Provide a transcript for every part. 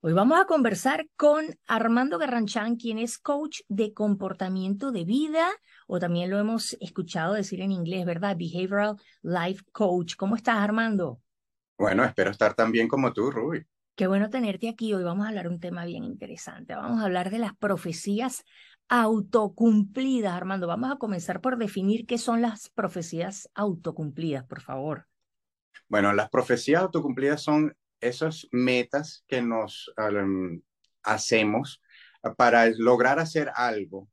Hoy vamos a conversar con Armando Garranchán, quien es coach de comportamiento de vida, o también lo hemos escuchado decir en inglés, ¿verdad? Behavioral Life Coach. ¿Cómo estás, Armando? Bueno, espero estar tan bien como tú, Ruby. Qué bueno tenerte aquí. Hoy vamos a hablar un tema bien interesante. Vamos a hablar de las profecías autocumplidas, Armando. Vamos a comenzar por definir qué son las profecías autocumplidas, por favor. Bueno, las profecías autocumplidas son esas metas que nos hacemos para lograr hacer algo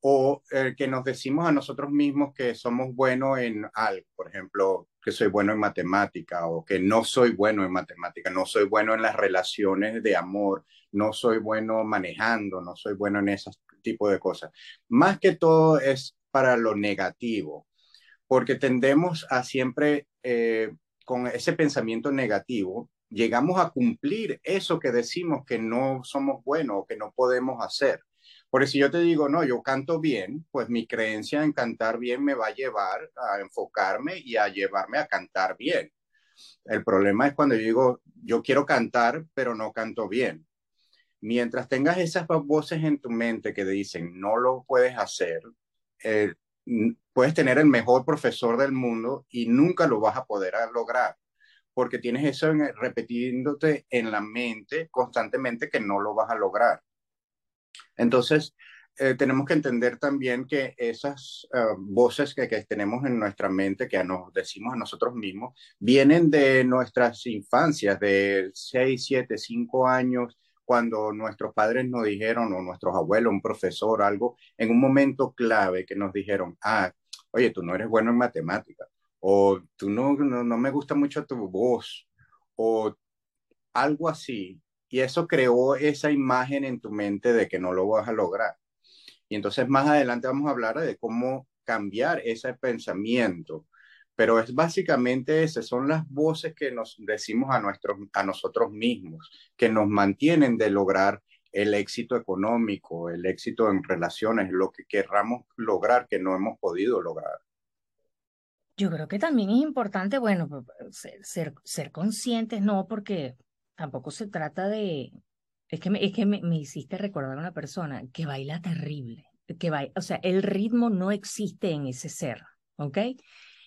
o eh, que nos decimos a nosotros mismos que somos buenos en algo, por ejemplo, que soy bueno en matemática o que no soy bueno en matemática, no soy bueno en las relaciones de amor, no soy bueno manejando, no soy bueno en ese tipo de cosas. Más que todo es para lo negativo, porque tendemos a siempre, eh, con ese pensamiento negativo, llegamos a cumplir eso que decimos que no somos buenos o que no podemos hacer. Porque si yo te digo, no, yo canto bien, pues mi creencia en cantar bien me va a llevar a enfocarme y a llevarme a cantar bien. El problema es cuando yo digo, yo quiero cantar, pero no canto bien. Mientras tengas esas voces en tu mente que dicen, no lo puedes hacer, eh, puedes tener el mejor profesor del mundo y nunca lo vas a poder lograr, porque tienes eso en, repitiéndote en la mente constantemente que no lo vas a lograr. Entonces, eh, tenemos que entender también que esas eh, voces que, tenemos en nuestra mente, que nos decimos a nosotros mismos, vienen de nuestras infancias, de 6, 7, 5 años, cuando nuestros padres nos dijeron, o nuestros abuelos, un profesor, algo, en un momento clave que nos dijeron, ah, oye, tú no eres bueno en matemáticas, o tú no, no, no me gusta mucho tu voz, o algo así, y eso creó esa imagen en tu mente de que no lo vas a lograr. Y entonces más adelante vamos a hablar de cómo cambiar ese pensamiento. Pero es básicamente ese, son las voces que nos decimos a, nuestros, a nosotros mismos, que nos mantienen de lograr el éxito económico, el éxito en relaciones, lo que querramos lograr que no hemos podido lograr. Yo creo que también es importante, bueno, ser, ser, ser conscientes, no, porque tampoco se trata de, es que me, es que me, hiciste recordar a una persona que baila terrible, que baila, o sea, el ritmo no existe en ese ser, ¿ok?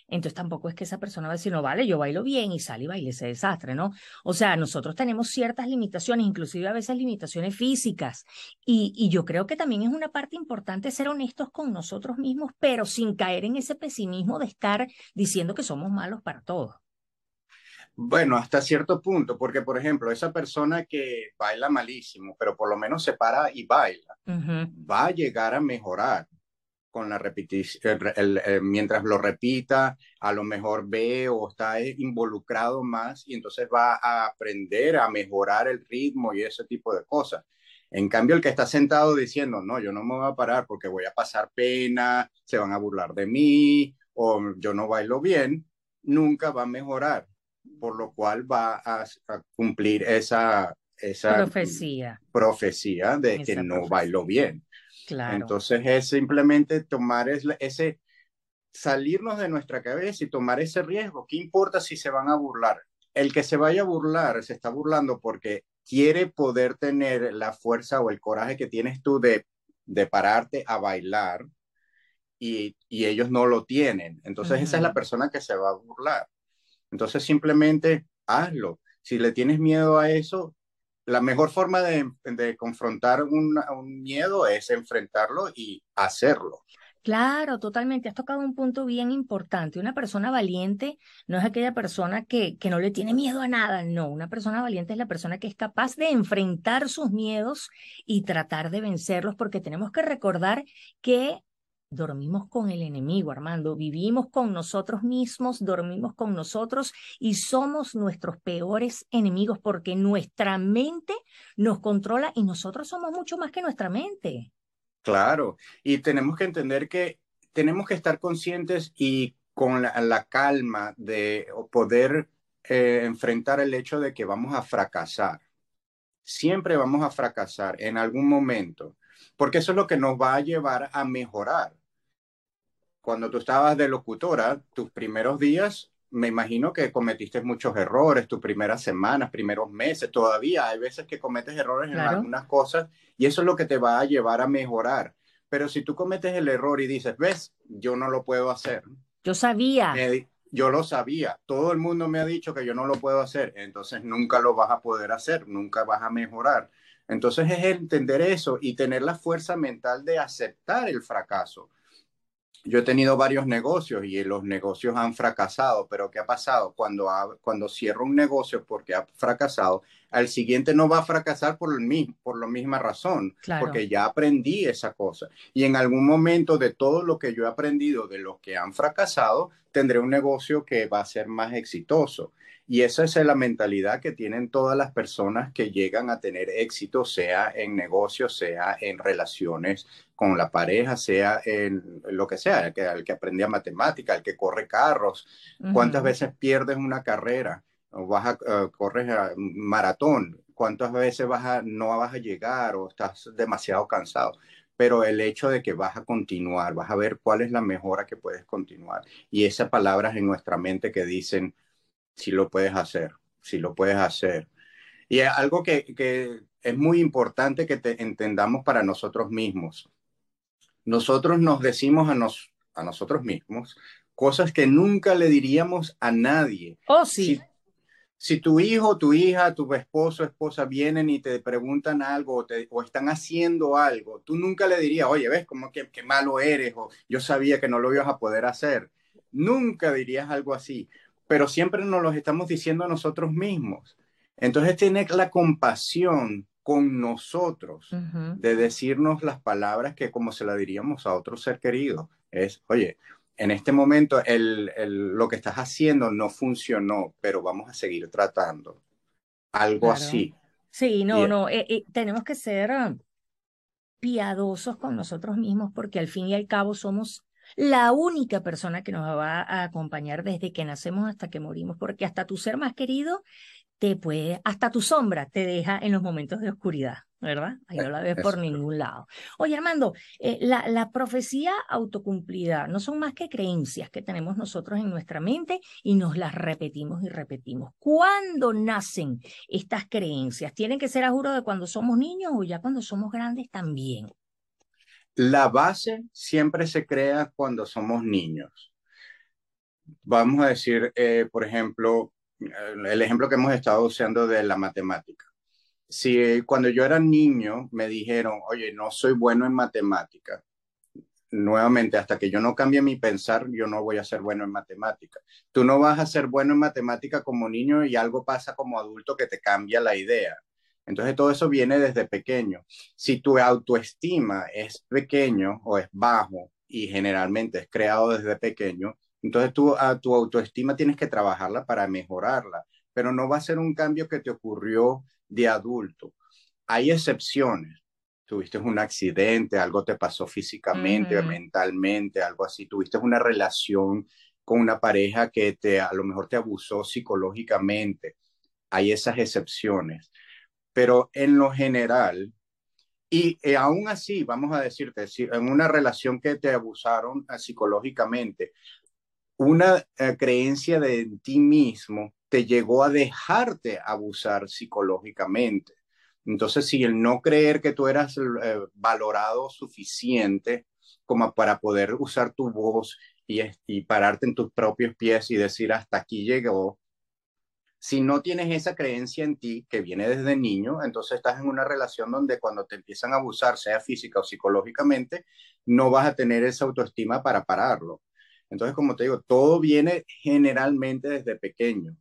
Entonces tampoco es que esa persona va a decir, no, vale, yo bailo bien y sale y baile ese desastre, ¿no? O sea, nosotros tenemos ciertas limitaciones, inclusive a veces limitaciones físicas. Y, y yo creo que también es una parte importante ser honestos con nosotros mismos, pero sin caer en ese pesimismo de estar diciendo que somos malos para todo. Bueno, hasta cierto punto, porque por ejemplo, esa persona que baila malísimo, pero por lo menos se para y baila, va a llegar a mejorar con la repetición, mientras lo repita, a lo mejor ve o está involucrado más y entonces va a aprender a mejorar el ritmo y ese tipo de cosas. En cambio, el que está sentado diciendo, no, yo no me voy a parar porque voy a pasar pena, se van a burlar de mí o yo no bailo bien, nunca va a mejorar por lo cual va a, cumplir esa, esa profecía. profecía de que no bailó bien. Claro. Entonces es simplemente tomar ese, salirnos de nuestra cabeza y tomar ese riesgo. ¿Qué importa si se van a burlar? El que se vaya a burlar se está burlando porque quiere poder tener la fuerza o el coraje que tienes tú de, de pararte a bailar y, y ellos no lo tienen. Entonces esa es la persona que se va a burlar. Entonces simplemente hazlo. Si le tienes miedo a eso, la mejor forma de, confrontar un, miedo es enfrentarlo y hacerlo. Claro, totalmente. Has tocado un punto bien importante. Una persona valiente no es aquella persona que, que no le tiene miedo a nada. No, una persona valiente es la persona que es capaz de enfrentar sus miedos y tratar de vencerlos porque tenemos que recordar que Dormimos con el enemigo, Armando. Vivimos con nosotros mismos, dormimos con nosotros y somos nuestros peores enemigos porque nuestra mente nos controla y nosotros somos mucho más que nuestra mente. Claro, y tenemos que entender que tenemos que estar conscientes y con la, calma de poder eh, enfrentar el hecho de que vamos a fracasar. Siempre vamos a fracasar en algún momento porque eso es lo que nos va a llevar a mejorar cuando tú estabas de locutora, tus primeros días, me imagino que cometiste muchos errores, tus primeras semanas, primeros meses, todavía hay veces que cometes errores en algunas cosas y eso es lo que te va a llevar a mejorar. Pero si tú cometes el error y dices, ves, yo no lo puedo hacer. Yo sabía. yo lo sabía. Todo el mundo me ha dicho que yo no lo puedo hacer. Entonces nunca lo vas a poder hacer, nunca vas a mejorar. Entonces es entender eso y tener la fuerza mental de aceptar el fracaso yo he tenido varios negocios y los negocios han fracasado, pero ¿qué ha pasado? Cuando, cuando cierro un negocio porque ha fracasado, al siguiente no va a fracasar por, el mismo, por la misma razón, porque ya aprendí esa cosa. Y en algún momento de todo lo que yo he aprendido de los que han fracasado, tendré un negocio que va a ser más exitoso. Y esa es la mentalidad que tienen todas las personas que llegan a tener éxito, sea en negocios, sea en relaciones con la pareja, sea en lo que sea, el que, el que aprende matemática, el que corre carros. ¿Cuántas veces pierdes una carrera? O vas a, uh, corres maratón. ¿Cuántas veces vas a, no vas a llegar o estás demasiado cansado? pero el hecho de que vas a continuar, vas a ver cuál es la mejora que puedes continuar. Y esas palabras en nuestra mente que dicen, si lo puedes hacer, si lo puedes hacer. Y es algo que, que es muy importante que te entendamos para nosotros mismos. Nosotros nos decimos a, nos, a nosotros mismos cosas que nunca le diríamos a nadie. Oh, sí. Si, tu hijo, tu hija, tu esposo, esposa vienen y te preguntan algo o, te, o están haciendo algo, tú nunca le dirías, oye, ves cómo que, que malo eres o yo sabía que no lo ibas a poder hacer. Nunca dirías algo así pero siempre nos los estamos diciendo a nosotros mismos. Entonces, tener la compasión con nosotros de decirnos las palabras que como se la diríamos a otro ser querido. Es, oye, en este momento el, lo que estás haciendo no funcionó, pero vamos a seguir tratando. Algo así. Sí, no, no, eh, eh, tenemos que ser ah, piadosos con nosotros mismos porque al fin y al cabo somos la única persona que nos va a acompañar desde que nacemos hasta que morimos, porque hasta tu ser más querido te puede, hasta tu sombra te deja en los momentos de oscuridad, ¿verdad? Ahí no la ves por ningún lado. Oye, Armando, eh, la, la profecía autocumplida no son más que creencias que tenemos nosotros en nuestra mente y nos las repetimos y repetimos. ¿Cuándo nacen estas creencias? ¿Tienen que ser a juro de cuando somos niños o ya cuando somos grandes también? La base siempre se crea cuando somos niños. Vamos a decir, eh, por ejemplo, el ejemplo que hemos estado usando de la matemática. Si cuando yo era niño me dijeron, oye, no soy bueno en matemática, nuevamente, hasta que yo no cambie mi pensar, yo no voy a ser bueno en matemática. Tú no vas a ser bueno en matemática como niño y algo pasa como adulto que te cambia la idea. Entonces todo eso viene desde pequeño. Si tu autoestima es pequeño o es bajo y generalmente es creado desde pequeño, entonces tú a tu autoestima tienes que trabajarla para mejorarla, pero no va a ser un cambio que te ocurrió de adulto. Hay excepciones. Tuviste un accidente, algo te pasó físicamente, o mentalmente, algo así. Tuviste una relación con una pareja que te a lo mejor te abusó psicológicamente. Hay esas excepciones pero en lo general, y eh, aún así, vamos a decirte, si en una relación que te abusaron eh, psicológicamente, una eh, creencia de ti mismo te llegó a dejarte abusar psicológicamente. Entonces, si el no creer que tú eras valorado suficiente como para poder usar tu voz y pararte en tus propios pies y decir hasta aquí llegó, si no tienes esa creencia en ti que viene desde niño, entonces estás en una relación donde cuando te empiezan a abusar, sea física o psicológicamente, no vas a tener esa autoestima para pararlo. Entonces, como te digo, todo viene generalmente desde pequeño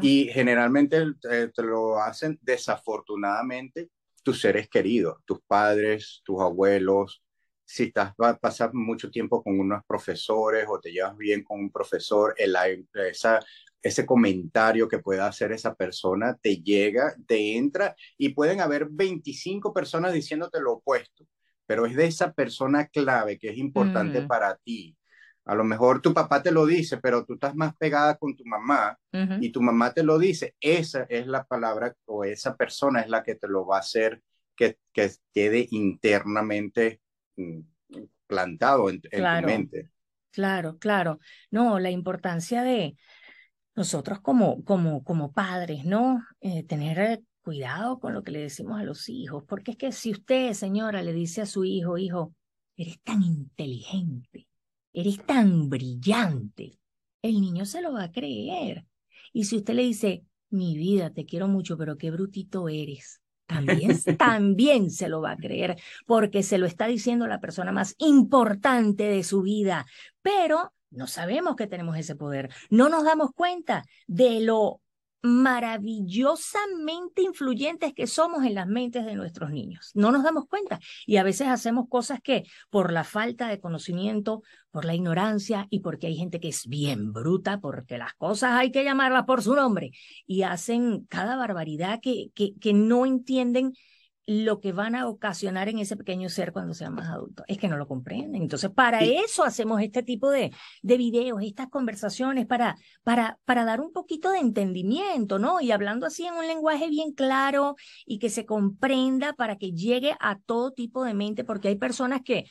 y generalmente te, te lo hacen desafortunadamente tus seres queridos, tus padres, tus abuelos, si estás, vas a pasar mucho tiempo con unos profesores o te llevas bien con un profesor, el, esa ese comentario que pueda hacer esa persona te llega, te entra y pueden haber 25 personas diciéndote lo opuesto, pero es de esa persona clave que es importante mm. para ti. A lo mejor tu papá te lo dice, pero tú estás más pegada con tu mamá y tu mamá te lo dice. Esa es la palabra o esa persona es la que te lo va a hacer que, que quede internamente mm, plantado en, tu mente. claro, claro. No, la importancia de nosotros como, como, como padres, ¿no? Eh, tener cuidado con lo que le decimos a los hijos, porque es que si usted, señora, le dice a su hijo, hijo, eres tan inteligente, eres tan brillante, el niño se lo va a creer. Y si usted le dice, mi vida, te quiero mucho, pero qué brutito eres, también, también se lo va a creer, porque se lo está diciendo la persona más importante de su vida. Pero no sabemos que tenemos ese poder, no nos damos cuenta de lo maravillosamente influyentes que somos en las mentes de nuestros niños. No nos damos cuenta y a veces hacemos cosas que por la falta de conocimiento, por la ignorancia y porque hay gente que es bien bruta, porque las cosas hay que llamarlas por su nombre y hacen cada barbaridad que, que, que no entienden lo que van a ocasionar en ese pequeño ser cuando sean más adultos. Es que no lo comprenden. Entonces, para eso hacemos este tipo de, de videos, estas conversaciones, para, para, para dar un poquito de entendimiento, ¿no? Y hablando así en un lenguaje bien claro y que se comprenda para que llegue a todo tipo de mente, porque hay personas que,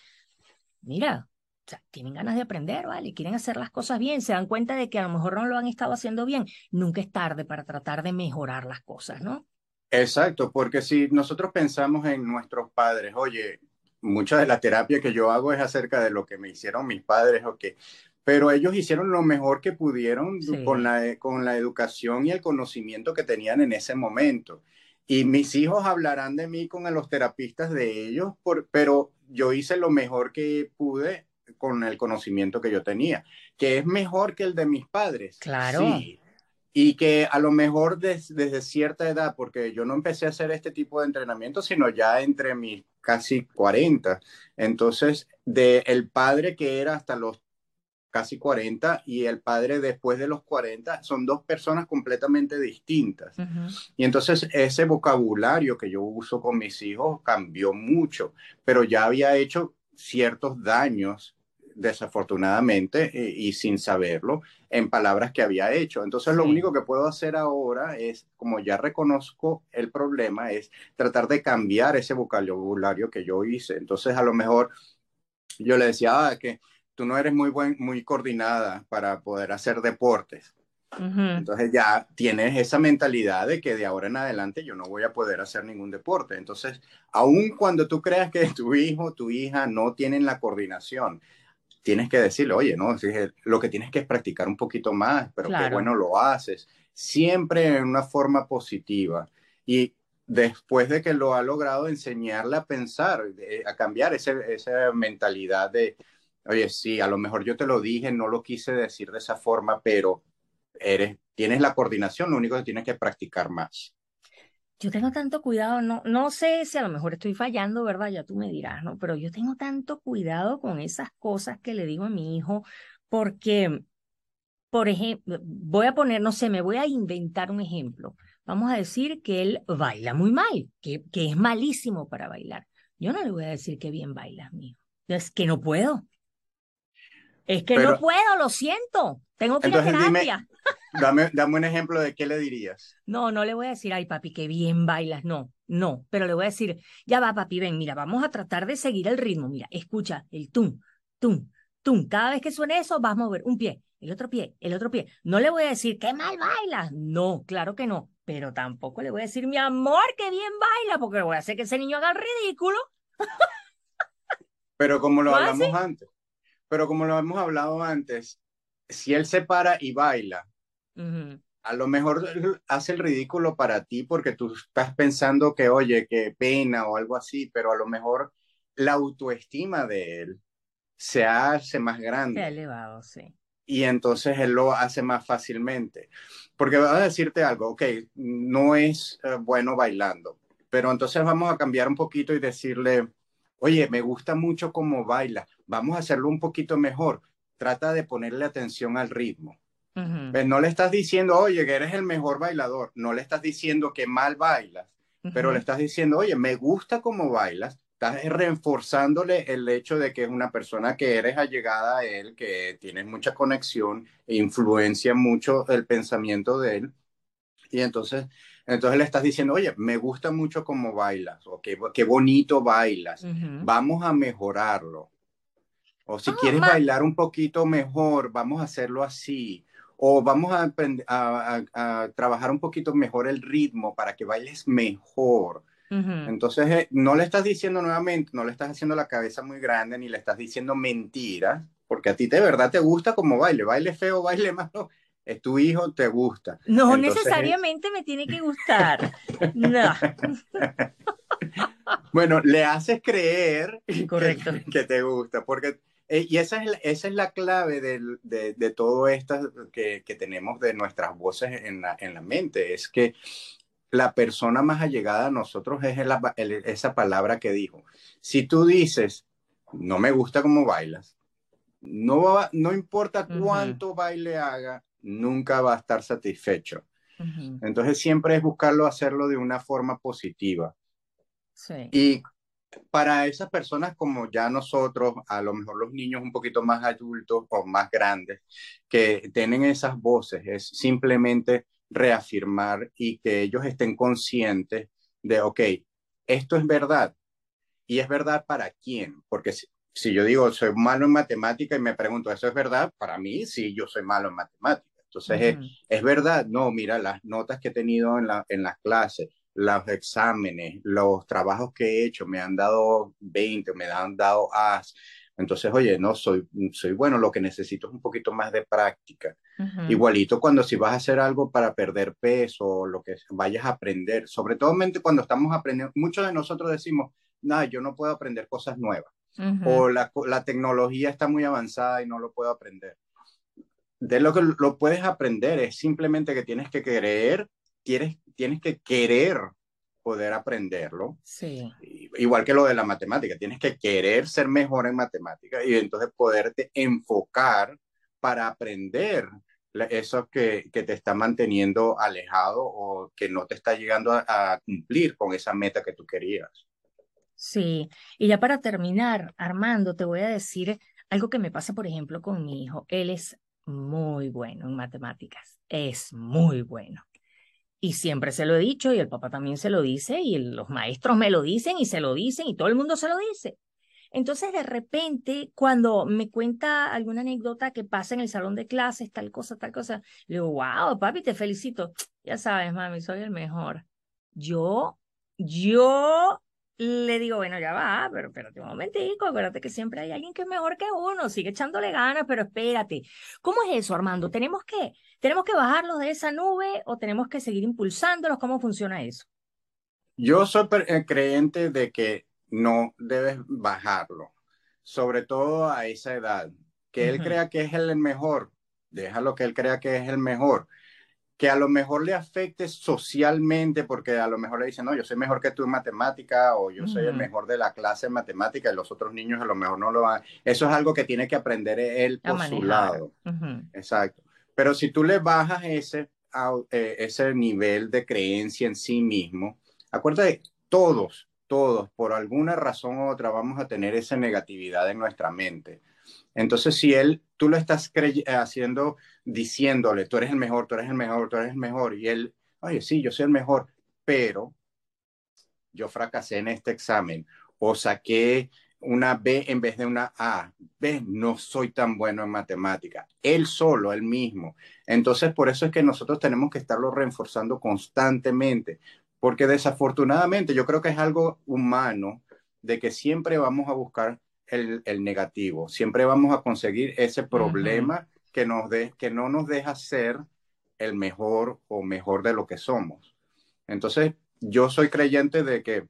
mira, o sea, tienen ganas de aprender, ¿vale? Quieren hacer las cosas bien, se dan cuenta de que a lo mejor no lo han estado haciendo bien. Nunca es tarde para tratar de mejorar las cosas, ¿no? Exacto, porque si nosotros pensamos en nuestros padres, oye, mucha de la terapia que yo hago es acerca de lo que me hicieron mis padres, o qué, pero ellos hicieron lo mejor que pudieron con, la, con la educación y el conocimiento que tenían en ese momento. Y mis hijos hablarán de mí con los terapistas de ellos, por, pero yo hice lo mejor que pude con el conocimiento que yo tenía, que es mejor que el de mis padres. Claro. Sí, y que a lo mejor desde cierta edad, porque yo no empecé a hacer este tipo de entrenamiento, sino ya entre mis casi 40. Entonces, de el padre que era hasta los casi 40 y el padre después de los 40 son dos personas completamente distintas. Y entonces ese vocabulario que yo uso con mis hijos cambió mucho, pero ya había hecho ciertos daños desafortunadamente y sin saberlo en palabras que había hecho. Entonces lo único que puedo hacer ahora es, como ya reconozco el problema, es tratar de cambiar ese vocabulario que yo hice. Entonces a lo mejor yo le decía ah, que tú no eres muy, buen, muy coordinada para poder hacer deportes. Entonces ya tienes esa mentalidad de que de ahora en adelante yo no voy a poder hacer ningún deporte. Entonces, aun cuando tú creas que tu hijo, tu hija no tienen la coordinación, tienes que decirle, oye, no, lo que tienes que es practicar un poquito más, pero qué bueno lo haces, siempre en una forma positiva. Y después de que lo ha logrado, enseñarle a pensar, a cambiar ese, esa mentalidad de, oye, sí, a lo mejor yo te lo dije, no lo quise decir de esa forma, pero eres, tienes la coordinación, lo único que tienes que practicar más yo tengo tanto cuidado, no, no sé si a lo mejor estoy fallando, ¿verdad? Ya tú me dirás, ¿no? Pero yo tengo tanto cuidado con esas cosas que le digo a mi hijo, porque, por ejemplo, voy a poner, no sé, me voy a inventar un ejemplo. Vamos a decir que él baila muy mal, que, que es malísimo para bailar. Yo no le voy a decir que bien bailas, hijo. Es que no puedo. Es que no puedo, lo siento. Tengo que ir a terapia. Dame, dame un ejemplo de qué le dirías. No, no le voy a decir, ay papi, qué bien bailas, no, no, pero le voy a decir, ya va papi, ven, mira, vamos a tratar de seguir el ritmo, mira, escucha el tum, tum, tum, cada vez que suene eso vas a mover un pie, el otro pie, el otro pie. No le voy a decir, qué mal bailas, no, claro que no, pero tampoco le voy a decir, mi amor, qué bien baila, porque voy a hacer que ese niño haga el ridículo. Pero como lo hablamos antes, pero como lo hemos hablado antes, si él se para y baila, a lo mejor hace el ridículo para ti porque tú estás pensando que, oye, qué pena o algo así, pero a lo mejor la autoestima de él se hace más grande. Se elevado, sí. Y entonces él lo hace más fácilmente. Porque voy a decirte algo, ok, no es eh, bueno bailando, pero entonces vamos a cambiar un poquito y decirle, oye, me gusta mucho cómo baila, vamos a hacerlo un poquito mejor. Trata de ponerle atención al ritmo. Pues no le estás diciendo, oye, que eres el mejor bailador, no le estás diciendo que mal bailas, pero le estás diciendo, oye, me gusta cómo bailas, estás reforzándole el hecho de que es una persona que eres allegada a él, que tienes mucha conexión, e influencia mucho el pensamiento de él. Y entonces, entonces le estás diciendo, oye, me gusta mucho cómo bailas, o qué, qué bonito bailas, vamos a mejorarlo. O si quieres bailar un poquito mejor, vamos a hacerlo así. O vamos a, a, trabajar un poquito mejor el ritmo para que bailes mejor. Entonces, eh, no le estás diciendo nuevamente, no le estás haciendo la cabeza muy grande, ni le estás diciendo mentiras, porque a ti de verdad te gusta como baile, baile feo, baile malo, es tu hijo, te gusta. No necesariamente me tiene que gustar. No. bueno, le haces creer Correcto. Que, te gusta, porque eh, y esa es, esa es la clave de, de, todo esto que, que, tenemos de nuestras voces en la, en la, mente, es que la persona más allegada a nosotros es esa palabra que dijo. Si tú dices, no me gusta cómo bailas, no, no importa cuánto baile haga, nunca va a estar satisfecho. Entonces siempre es buscarlo hacerlo de una forma positiva. Y para esas personas como ya nosotros, a lo mejor los niños un poquito más adultos o más grandes, que tienen esas voces, es simplemente reafirmar y que ellos estén conscientes de, ok, esto es verdad. ¿Y es verdad para quién? Porque si, yo digo, soy malo en matemática y me pregunto, ¿eso es verdad? Para mí, sí, yo soy malo en matemática. Entonces, es, verdad, no, mira, las notas que he tenido en, la, en las clases, los exámenes, los trabajos que he hecho, me han dado 20, me han dado as. Entonces, oye, no, soy, soy bueno, lo que necesito es un poquito más de práctica. Igualito cuando si vas a hacer algo para perder peso, lo que vayas a aprender, sobre todo cuando estamos aprendiendo, muchos de nosotros decimos, no, yo no puedo aprender cosas nuevas, o la, la, tecnología está muy avanzada y no lo puedo aprender. De lo que lo puedes aprender es simplemente que tienes que querer, tienes, tienes que querer poder aprenderlo. Sí. Igual que lo de la matemática, tienes que querer ser mejor en matemática y entonces poderte enfocar para aprender eso que, que, te está manteniendo alejado o que no te está llegando a, cumplir con esa meta que tú querías. Sí, y ya para terminar, Armando, te voy a decir algo que me pasa, por ejemplo, con mi hijo. Él es muy bueno en matemáticas, es muy bueno. Y siempre se lo he dicho y el papá también se lo dice y los maestros me lo dicen y se lo dicen y todo el mundo se lo dice. Entonces, de repente, cuando me cuenta alguna anécdota que pasa en el salón de clases, tal cosa, tal cosa, le digo, wow, papi, te felicito. Ya sabes, mami, soy el mejor. Yo, yo le digo, bueno, ya va, pero espérate un momentico, acuérdate que siempre hay alguien que es mejor que uno, sigue echándole ganas, pero espérate. ¿Cómo es eso, Armando? ¿Tenemos que, tenemos que bajarlos de esa nube o tenemos que seguir impulsándolos? ¿Cómo funciona eso? Yo soy eh, creyente de que no debes bajarlo, sobre todo a esa edad. Que él crea que es el mejor, déjalo que él crea que es el mejor. Que a lo mejor le afecte socialmente, porque a lo mejor le dicen, no, yo soy mejor que tú en matemática, o yo soy el mejor de la clase en matemática, y los otros niños a lo mejor no lo van. Eso es algo que tiene que aprender él por su lado. Exacto. Pero si tú le bajas ese, eh, ese nivel de creencia en sí mismo, acuérdate, todos, todos, por alguna razón u otra, vamos a tener esa negatividad en nuestra mente. Entonces, si él, tú lo estás haciendo, diciéndole, tú eres el mejor, tú eres el mejor, tú eres el mejor, y él, oye, sí, yo soy el mejor, pero yo fracasé en este examen o saqué una B en vez de una A. B, no soy tan bueno en matemática. Él solo, él mismo. Entonces, por eso es que nosotros tenemos que estarlo reforzando constantemente, porque desafortunadamente yo creo que es algo humano de que siempre vamos a buscar el, negativo, siempre vamos a conseguir ese problema que, nos de, que no nos deja ser el mejor o mejor de lo que somos. Entonces, yo soy creyente de que,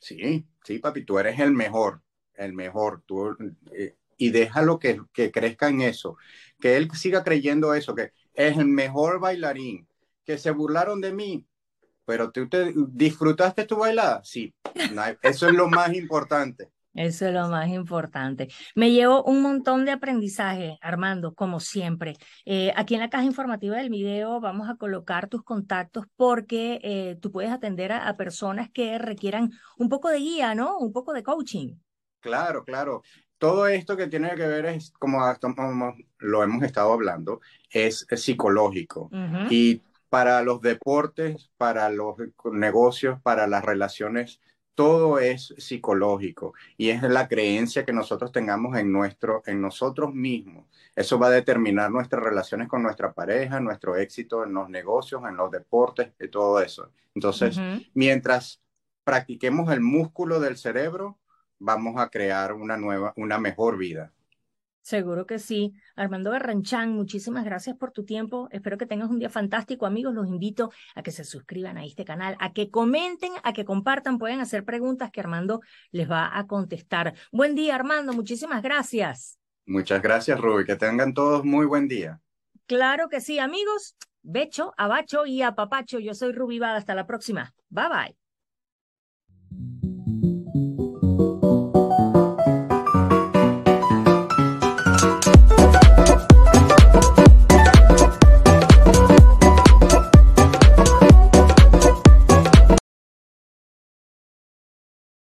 sí, sí, papi, tú eres el mejor, el mejor, tú, eh, y déjalo que, que crezca en eso, que él siga creyendo eso, que es el mejor bailarín, que se burlaron de mí, pero tú te, disfrutaste tu bailada, sí, eso es lo más importante. Eso es lo más importante. Me llevo un montón de aprendizaje, Armando, como siempre. Eh, aquí en la caja informativa del video vamos a colocar tus contactos porque eh, tú puedes atender a, personas que requieran un poco de guía, ¿no? Un poco de coaching. Claro, claro. Todo esto que tiene que ver es, como, lo hemos estado hablando, es, psicológico. Y para los deportes, para los negocios, para las relaciones todo es psicológico y es la creencia que nosotros tengamos en, nuestro, en nosotros mismos. Eso va a determinar nuestras relaciones con nuestra pareja, nuestro éxito en los negocios, en los deportes y todo eso. Entonces, mientras practiquemos el músculo del cerebro, vamos a crear una nueva, una mejor vida. Seguro que sí. Armando Garranchán, muchísimas gracias por tu tiempo. Espero que tengas un día fantástico, amigos. Los invito a que se suscriban a este canal, a que comenten, a que compartan. Pueden hacer preguntas que Armando les va a contestar. Buen día, Armando. Muchísimas gracias. Muchas gracias, Ruby. Que tengan todos muy buen día. Claro que sí, amigos. Becho, abacho y apapacho. Yo soy Ruby Bada. Hasta la próxima. Bye bye.